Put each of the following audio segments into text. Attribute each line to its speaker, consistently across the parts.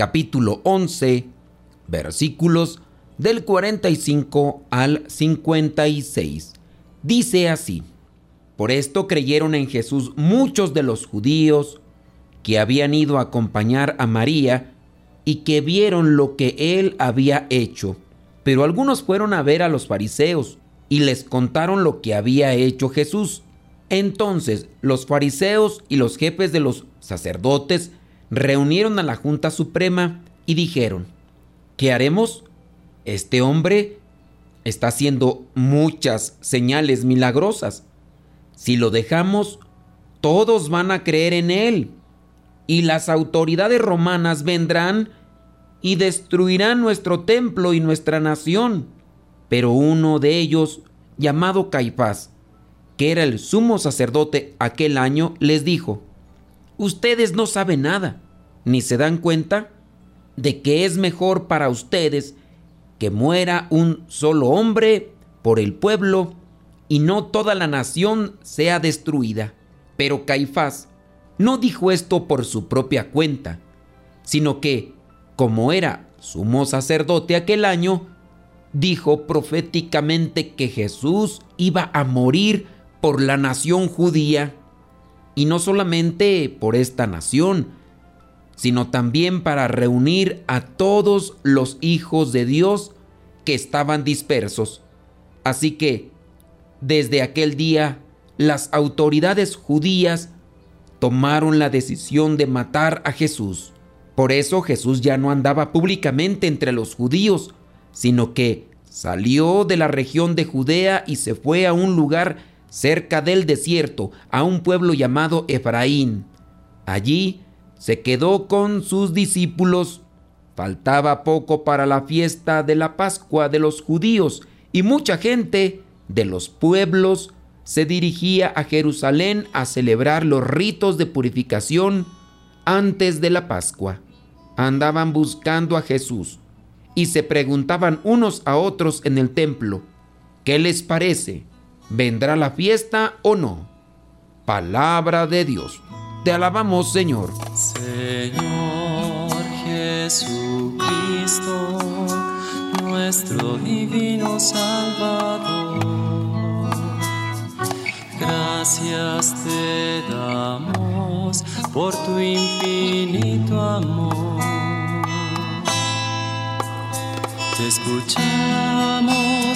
Speaker 1: capítulo 11, versículos del 45 al 56. Dice así, por esto creyeron en Jesús muchos de los judíos que habían ido a acompañar a María y que vieron lo que él había hecho. Pero algunos fueron a ver a los fariseos y les contaron lo que había hecho Jesús. Entonces los fariseos y los jefes de los sacerdotes reunieron a la Junta Suprema y dijeron, ¿qué haremos? Este hombre está haciendo muchas señales milagrosas. Si lo dejamos, todos van a creer en él. Y las autoridades romanas vendrán y destruirán nuestro templo y nuestra nación. Pero uno de ellos, llamado Caifás, que era el sumo sacerdote aquel año, les dijo, ustedes no saben nada, ni se dan cuenta de que es mejor para ustedes que muera un solo hombre por el pueblo y no toda la nación sea destruida. Pero Caifás no dijo esto por su propia cuenta, sino que, como era sumo sacerdote aquel año, dijo proféticamente que Jesús iba a morir por la nación judía, y no solamente por esta nación, sino también para reunir a todos los hijos de Dios que estaban dispersos. Así que, desde aquel día, las autoridades judías tomaron la decisión de matar a Jesús. Por eso Jesús ya no andaba públicamente entre los judíos, sino que salió de la región de Judea y se fue a un lugar cerca del desierto, a un pueblo llamado Efraín. Allí se quedó con sus discípulos. Faltaba poco para la fiesta de la Pascua de los judíos y mucha gente de los pueblos se dirigía a Jerusalén a celebrar los ritos de purificación antes de la Pascua. Andaban buscando a Jesús y se preguntaban unos a otros en el templo, ¿qué les parece? ¿Vendrá la fiesta o no? Palabra de Dios. Te alabamos, Señor.
Speaker 2: Señor Jesucristo, nuestro divino Salvador. Gracias te damos por tu infinito amor. Te escuchamos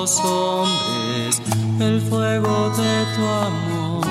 Speaker 2: hombres el fuego de tu amor.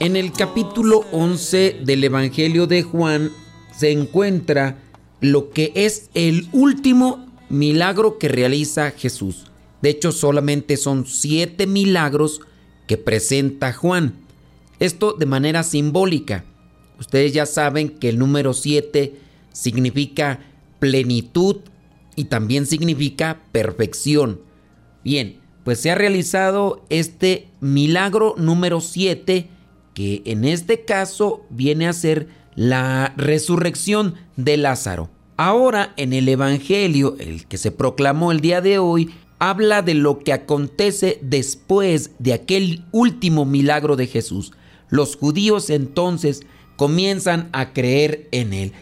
Speaker 1: En el capítulo 11 del Evangelio de Juan se encuentra lo que es el último milagro que realiza Jesús. De hecho, solamente son siete milagros que presenta Juan. Esto de manera simbólica. Ustedes ya saben que el número 7 significa plenitud y también significa perfección. Bien, pues se ha realizado este milagro número 7 que en este caso viene a ser la resurrección de Lázaro. Ahora en el Evangelio, el que se proclamó el día de hoy, habla de lo que acontece después de aquel último milagro de Jesús. Los judíos entonces comienzan a creer en él.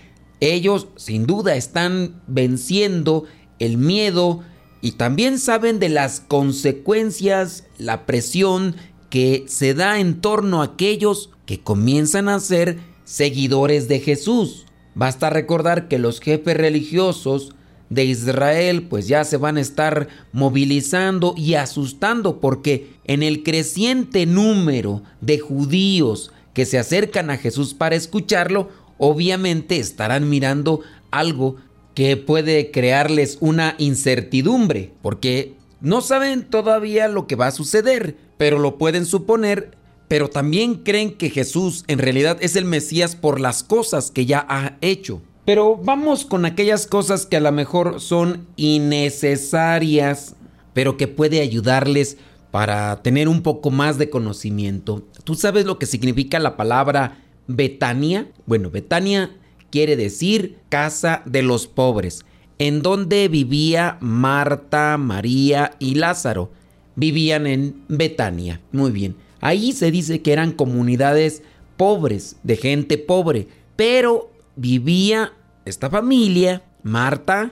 Speaker 1: Ellos sin duda están venciendo el miedo y también saben de las consecuencias, la presión que se da en torno a aquellos que comienzan a hacer seguidores de Jesús. Basta recordar que los jefes religiosos de Israel pues ya se van a estar movilizando y asustando porque en el creciente número de judíos que se acercan a Jesús para escucharlo, obviamente estarán mirando algo que puede crearles una incertidumbre, porque no saben todavía lo que va a suceder, pero lo pueden suponer, pero también creen que Jesús en realidad es el Mesías por las cosas que ya ha hecho. Pero vamos con aquellas cosas que a lo mejor son innecesarias, pero que puede ayudarles para tener un poco más de conocimiento. ¿Tú sabes lo que significa la palabra Betania? Bueno, Betania quiere decir casa de los pobres, en donde vivía Marta, María y Lázaro. Vivían en Betania. Muy bien. Ahí se dice que eran comunidades pobres, de gente pobre, pero vivía esta familia, Marta,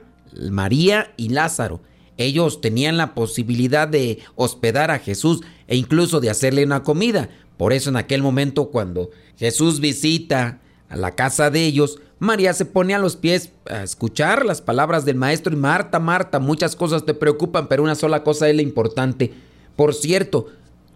Speaker 1: María y Lázaro. Ellos tenían la posibilidad de hospedar a Jesús e incluso de hacerle una comida. Por eso en aquel momento cuando Jesús visita a la casa de ellos, María se pone a los pies a escuchar las palabras del maestro y Marta, Marta, muchas cosas te preocupan, pero una sola cosa es la importante. Por cierto,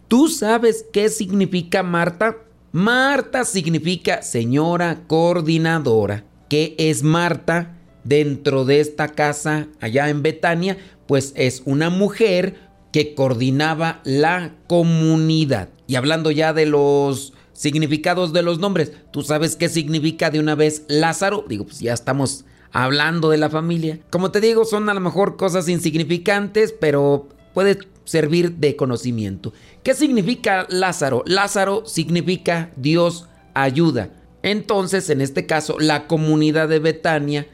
Speaker 1: ¿tú sabes qué significa Marta? Marta significa señora coordinadora. ¿Qué es Marta dentro de esta casa allá en Betania? Pues es una mujer que coordinaba la comunidad. Y hablando ya de los significados de los nombres, ¿tú sabes qué significa de una vez Lázaro? Digo, pues ya estamos hablando de la familia. Como te digo, son a lo mejor cosas insignificantes, pero puede servir de conocimiento. ¿Qué significa Lázaro? Lázaro significa Dios ayuda. Entonces, en este caso, la comunidad de Betania,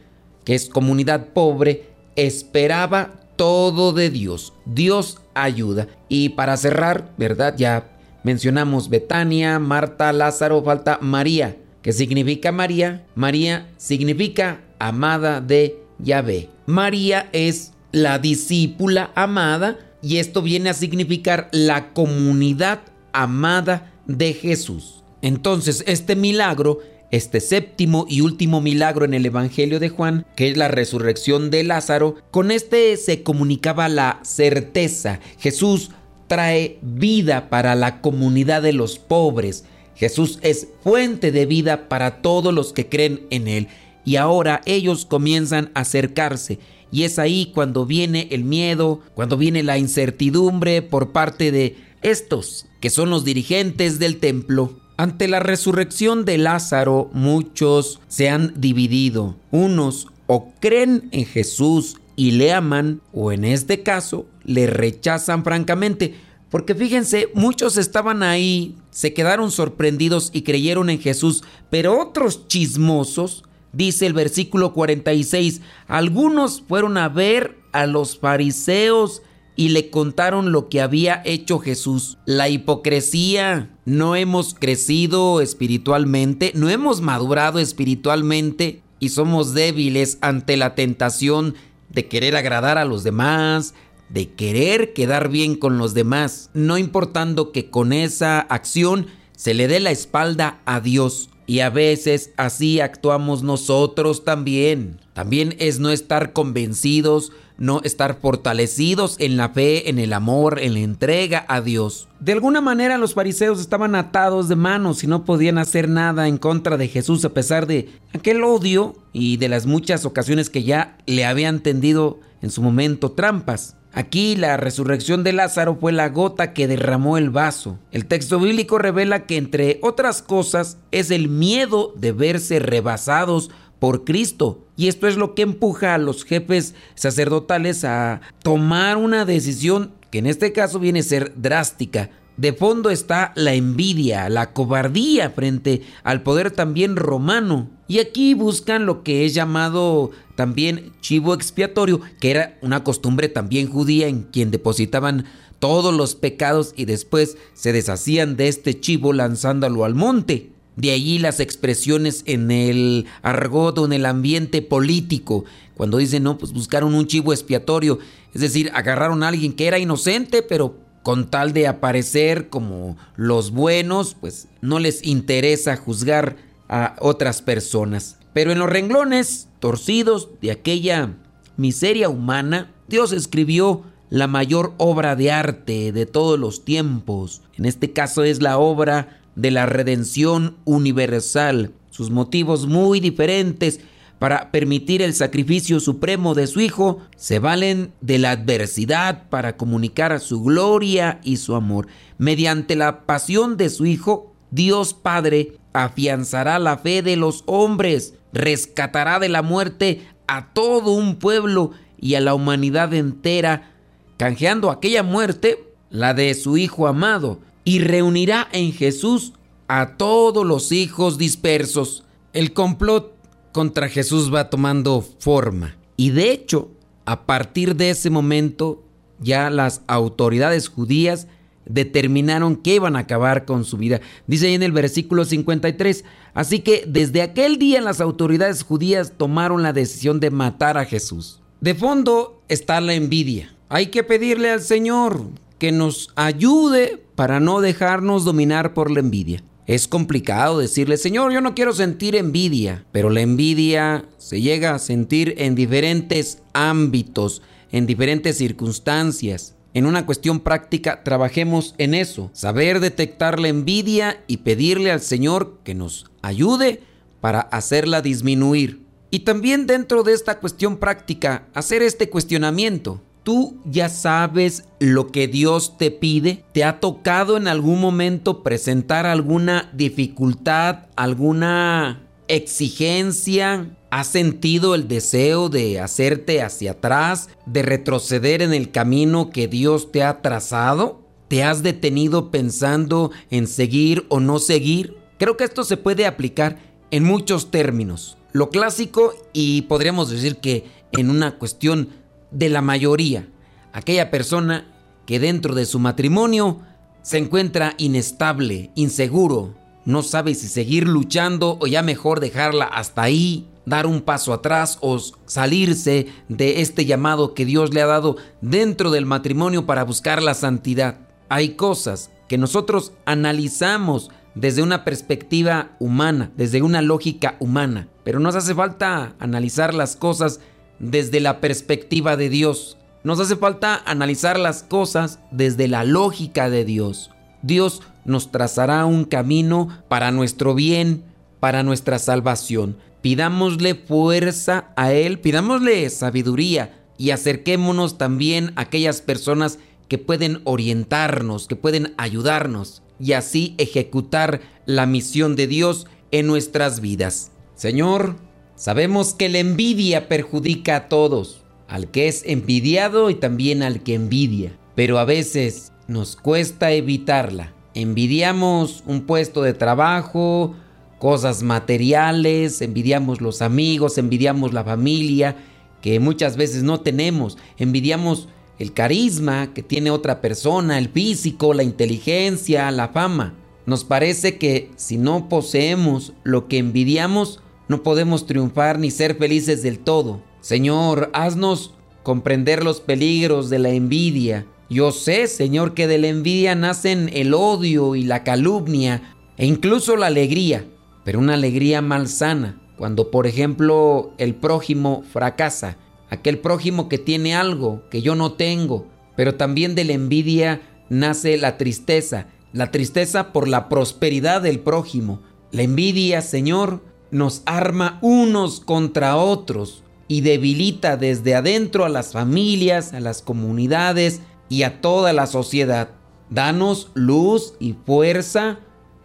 Speaker 1: que es comunidad pobre, esperaba todo de Dios. Dios ayuda. Y para cerrar, ¿verdad? Ya mencionamos Betania, Marta, Lázaro, falta María. ¿Qué significa María? María significa amada de Yahvé. María es la discípula amada y esto viene a significar la comunidad amada de Jesús. Entonces, este milagro, este séptimo y último milagro en el Evangelio de Juan, que es la resurrección de Lázaro, con este se comunicaba la certeza. Jesús trae vida para la comunidad de los pobres. Jesús es fuente de vida para todos los que creen en Él. Y ahora ellos comienzan a acercarse. Y es ahí cuando viene el miedo, cuando viene la incertidumbre por parte de estos, que son los dirigentes del templo. Ante la resurrección de Lázaro, muchos se han dividido. Unos o creen en Jesús y le aman, o en este caso, le rechazan francamente. Porque fíjense, muchos estaban ahí, se quedaron sorprendidos y creyeron en Jesús, pero otros chismosos, dice el versículo 46, algunos fueron a ver a los fariseos y le contaron lo que había hecho Jesús. La hipocresía. No hemos crecido espiritualmente, no hemos madurado espiritualmente y somos débiles ante la tentación de querer agradar a los demás, de querer quedar bien con los demás, no importando que con esa acción se le dé la espalda a Dios. Y a veces así actuamos nosotros también. También es no estar convencidos no estar fortalecidos en la fe, en el amor, en la entrega a Dios. De alguna manera los fariseos estaban atados de manos y no podían hacer nada en contra de Jesús a pesar de aquel odio y de las muchas ocasiones que ya le habían tendido en su momento trampas. Aquí la resurrección de Lázaro fue la gota que derramó el vaso. El texto bíblico revela que entre otras cosas es el miedo de verse rebasados por Cristo. Y esto es lo que empuja a los jefes sacerdotales a tomar una decisión que en este caso viene a ser drástica. De fondo está la envidia, la cobardía frente al poder también romano. Y aquí buscan lo que es llamado también chivo expiatorio, que era una costumbre también judía en quien depositaban todos los pecados y después se deshacían de este chivo lanzándolo al monte. De allí las expresiones en el argot o en el ambiente político, cuando dicen, no, pues buscaron un chivo expiatorio, es decir, agarraron a alguien que era inocente, pero con tal de aparecer como los buenos, pues no les interesa juzgar a otras personas. Pero en los renglones torcidos de aquella miseria humana, Dios escribió la mayor obra de arte de todos los tiempos. En este caso es la obra de la redención universal. Sus motivos muy diferentes para permitir el sacrificio supremo de su Hijo se valen de la adversidad para comunicar su gloria y su amor. Mediante la pasión de su Hijo, Dios Padre afianzará la fe de los hombres, rescatará de la muerte a todo un pueblo y a la humanidad entera, canjeando aquella muerte, la de su Hijo amado, y reunirá en Jesús a todos los hijos dispersos. El complot contra Jesús va tomando forma. Y de hecho, a partir de ese momento, ya las autoridades judías determinaron que iban a acabar con su vida. Dice ahí en el versículo 53, así que desde aquel día las autoridades judías tomaron la decisión de matar a Jesús. De fondo está la envidia. Hay que pedirle al Señor que nos ayude para no dejarnos dominar por la envidia. Es complicado decirle, Señor, yo no quiero sentir envidia, pero la envidia se llega a sentir en diferentes ámbitos, en diferentes circunstancias. En una cuestión práctica, trabajemos en eso, saber detectar la envidia y pedirle al Señor que nos ayude para hacerla disminuir. Y también dentro de esta cuestión práctica, hacer este cuestionamiento. ¿Tú ya sabes lo que Dios te pide? ¿Te ha tocado en algún momento presentar alguna dificultad, alguna exigencia, ¿Has sentido el deseo de hacerte hacia atrás, de retroceder en el camino que Dios te ha trazado? ¿Te has detenido pensando en seguir o no seguir? Creo que esto se puede aplicar en muchos términos. Lo clásico y podríamos decir que en una cuestión de la mayoría. Aquella persona que dentro de su matrimonio se encuentra inestable, inseguro, no sabe si seguir luchando o ya mejor dejarla hasta ahí dar un paso atrás o salirse de este llamado que Dios le ha dado dentro del matrimonio para buscar la santidad. Hay cosas que nosotros analizamos desde una perspectiva humana, desde una lógica humana, pero nos hace falta analizar las cosas desde la perspectiva de Dios. Nos hace falta analizar las cosas desde la lógica de Dios. Dios nos trazará un camino para nuestro bien, para nuestra salvación. Pidámosle fuerza a Él, pidámosle sabiduría y acerquémonos también a aquellas personas que pueden orientarnos, que pueden ayudarnos y así ejecutar la misión de Dios en nuestras vidas. Señor, sabemos que la envidia perjudica a todos, al que es envidiado y también al que envidia, pero a veces nos cuesta evitarla. Envidiamos un puesto de trabajo, cosas materiales, envidiamos los amigos, envidiamos la familia, que muchas veces no tenemos, envidiamos el carisma que tiene otra persona, el físico, la inteligencia, la fama. Nos parece que si no poseemos lo que envidiamos, no podemos triunfar ni ser felices del todo. Señor, haznos comprender los peligros de la envidia. Yo sé, Señor, que de la envidia nacen el odio y la calumnia e incluso la alegría pero una alegría malsana. Cuando, por ejemplo, el prójimo fracasa, aquel prójimo que tiene algo que yo no tengo, pero también de la envidia nace la tristeza, la tristeza por la prosperidad del prójimo. La envidia, Señor, nos arma unos contra otros y debilita desde adentro a las familias, a las comunidades y a toda la sociedad. Danos luz y fuerza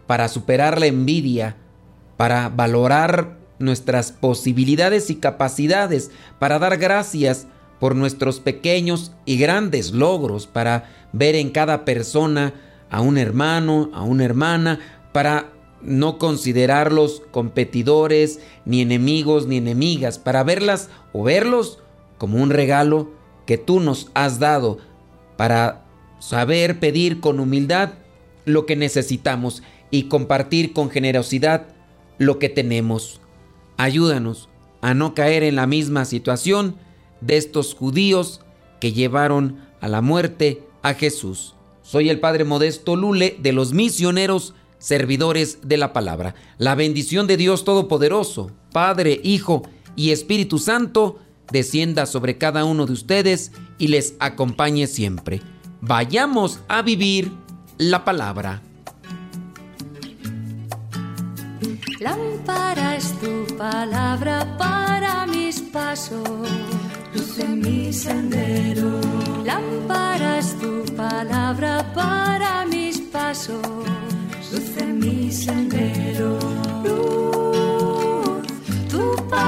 Speaker 1: para superar la envidia para valorar nuestras posibilidades y capacidades, para dar gracias por nuestros pequeños y grandes logros, para ver en cada persona a un hermano, a una hermana, para no considerarlos competidores, ni enemigos, ni enemigas, para verlas o verlos como un regalo que tú nos has dado, para saber pedir con humildad lo que necesitamos y compartir con generosidad lo que tenemos. Ayúdanos a no caer en la misma situación de estos judíos que llevaron a la muerte a Jesús. Soy el Padre Modesto Lule de los misioneros servidores de la palabra. La bendición de Dios Todopoderoso, Padre, Hijo y Espíritu Santo, descienda sobre cada uno de ustedes y les acompañe siempre. Vayamos a vivir la palabra.
Speaker 3: Lámpara es tu palabra para mis pasos, luz en mi sendero. Lámpara es tu palabra para mis pasos, luz en mi sendero.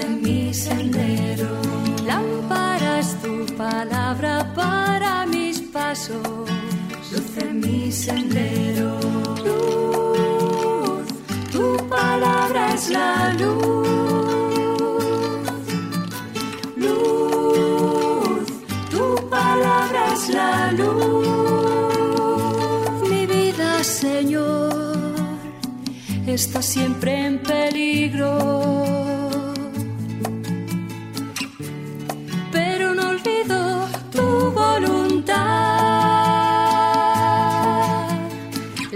Speaker 3: En mi sendero. Lámpara es tu palabra para mis pasos, luz en mi sendero. Luz, tu palabra es la luz. Luz, tu palabra es la luz. Mi vida, Señor, está siempre en peligro.